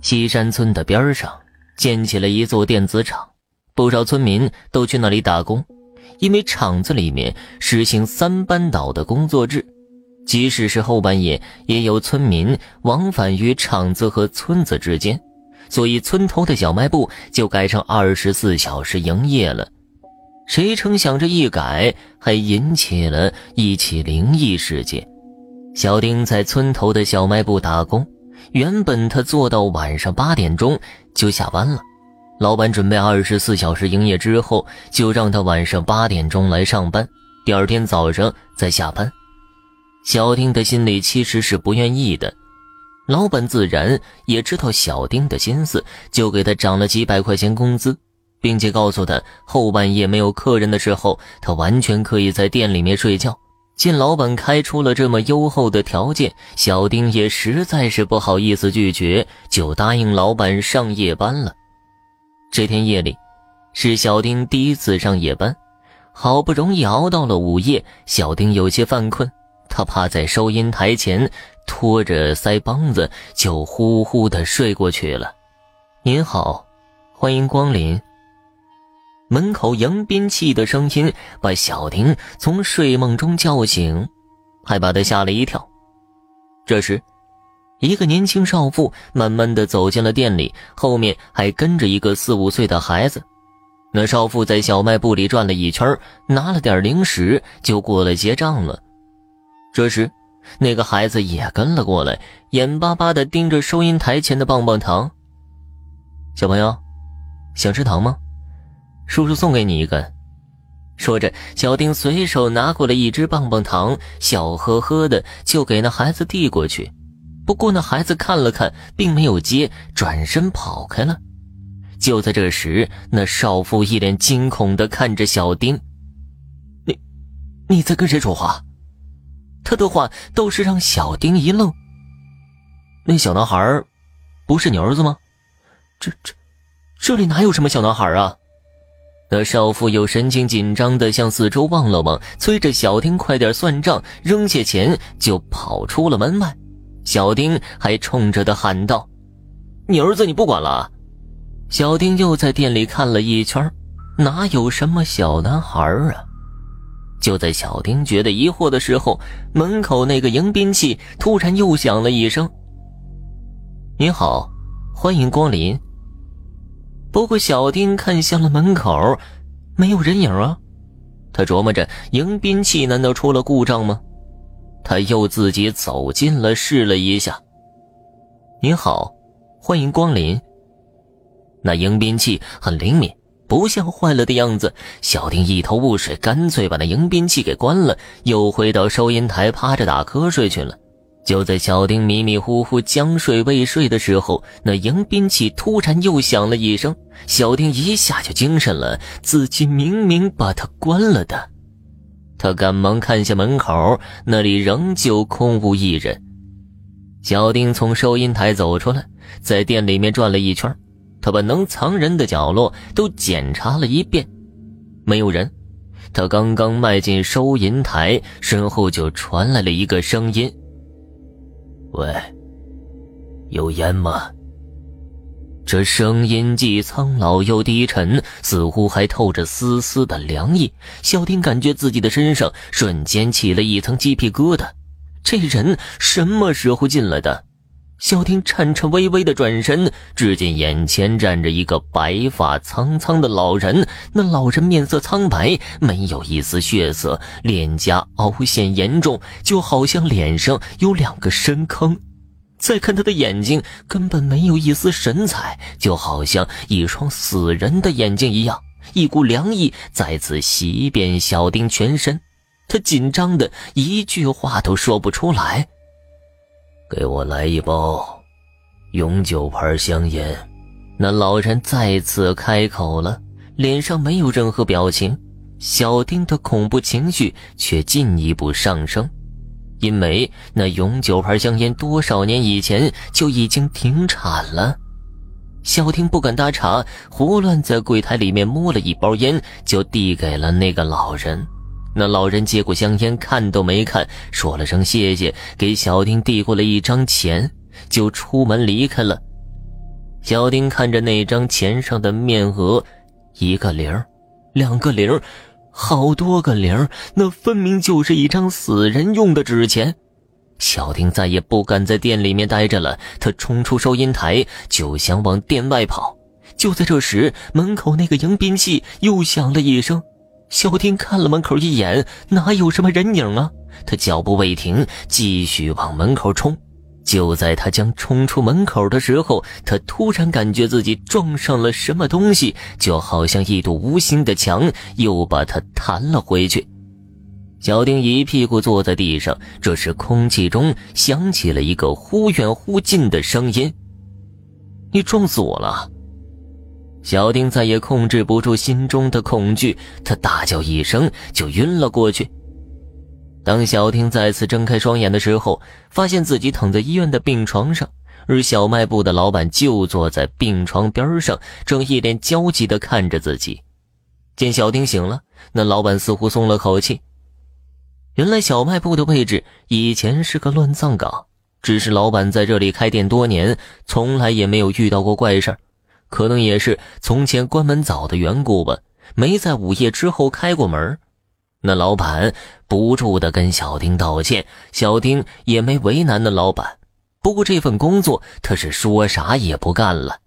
西山村的边上建起了一座电子厂，不少村民都去那里打工，因为厂子里面实行三班倒的工作制，即使是后半夜，也有村民往返于厂子和村子之间，所以村头的小卖部就改成二十四小时营业了。谁成想这一改，还引起了一起灵异事件。小丁在村头的小卖部打工。原本他做到晚上八点钟就下班了，老板准备二十四小时营业之后，就让他晚上八点钟来上班，第二天早上再下班。小丁的心里其实是不愿意的，老板自然也知道小丁的心思，就给他涨了几百块钱工资，并且告诉他后半夜没有客人的时候，他完全可以在店里面睡觉。见老板开出了这么优厚的条件，小丁也实在是不好意思拒绝，就答应老板上夜班了。这天夜里，是小丁第一次上夜班，好不容易熬到了午夜，小丁有些犯困，他趴在收银台前，拖着腮帮子就呼呼的睡过去了。您好，欢迎光临。门口迎宾器的声音把小丁从睡梦中叫醒，还把他吓了一跳。这时，一个年轻少妇慢慢的走进了店里，后面还跟着一个四五岁的孩子。那少妇在小卖部里转了一圈，拿了点零食就过来结账了。这时，那个孩子也跟了过来，眼巴巴的盯着收银台前的棒棒糖。小朋友，想吃糖吗？叔叔送给你一根。说着，小丁随手拿过了一只棒棒糖，笑呵呵的就给那孩子递过去。不过那孩子看了看，并没有接，转身跑开了。就在这时，那少妇一脸惊恐的看着小丁：“你，你在跟谁说话？”他的话都是让小丁一愣。那小男孩，不是你儿子吗？这这，这里哪有什么小男孩啊？那少妇又神情紧张的向四周望了望，催着小丁快点算账，扔下钱就跑出了门外。小丁还冲着他喊道：“你儿子你不管了？”小丁又在店里看了一圈，哪有什么小男孩啊？就在小丁觉得疑惑的时候，门口那个迎宾器突然又响了一声：“您好，欢迎光临。”不过，小丁看向了门口，没有人影啊。他琢磨着，迎宾器难道出了故障吗？他又自己走近了，试了一下。您好，欢迎光临。那迎宾器很灵敏，不像坏了的样子。小丁一头雾水，干脆把那迎宾器给关了，又回到收银台趴着打瞌睡去了。就在小丁迷迷糊糊将睡未睡的时候，那迎宾器突然又响了一声，小丁一下就精神了，自己明明把它关了的。他赶忙看向门口，那里仍旧空无一人。小丁从收银台走出来，在店里面转了一圈，他把能藏人的角落都检查了一遍，没有人。他刚刚迈进收银台，身后就传来了一个声音。喂，有烟吗？这声音既苍老又低沉，似乎还透着丝丝的凉意。小丁感觉自己的身上瞬间起了一层鸡皮疙瘩。这人什么时候进来的？小丁颤颤巍巍的转身，只见眼前站着一个白发苍苍的老人。那老人面色苍白，没有一丝血色，脸颊凹陷严重，就好像脸上有两个深坑。再看他的眼睛，根本没有一丝神采，就好像一双死人的眼睛一样。一股凉意再次袭遍小丁全身，他紧张的一句话都说不出来。给我来一包永久牌香烟。那老人再次开口了，脸上没有任何表情。小丁的恐怖情绪却进一步上升，因为那永久牌香烟多少年以前就已经停产了。小丁不敢搭茬，胡乱在柜台里面摸了一包烟，就递给了那个老人。那老人接过香烟，看都没看，说了声谢谢，给小丁递过了一张钱，就出门离开了。小丁看着那张钱上的面额，一个零，两个零，好多个零，那分明就是一张死人用的纸钱。小丁再也不敢在店里面待着了，他冲出收银台就想往店外跑。就在这时，门口那个迎宾器又响了一声。小丁看了门口一眼，哪有什么人影啊？他脚步未停，继续往门口冲。就在他将冲出门口的时候，他突然感觉自己撞上了什么东西，就好像一堵无形的墙又把他弹了回去。小丁一屁股坐在地上，这时空气中响起了一个忽远忽近的声音：“你撞死我了！”小丁再也控制不住心中的恐惧，他大叫一声就晕了过去。当小丁再次睁开双眼的时候，发现自己躺在医院的病床上，而小卖部的老板就坐在病床边上，正一脸焦急地看着自己。见小丁醒了，那老板似乎松了口气。原来小卖部的位置以前是个乱葬岗，只是老板在这里开店多年，从来也没有遇到过怪事可能也是从前关门早的缘故吧，没在午夜之后开过门。那老板不住的跟小丁道歉，小丁也没为难那老板。不过这份工作他是说啥也不干了。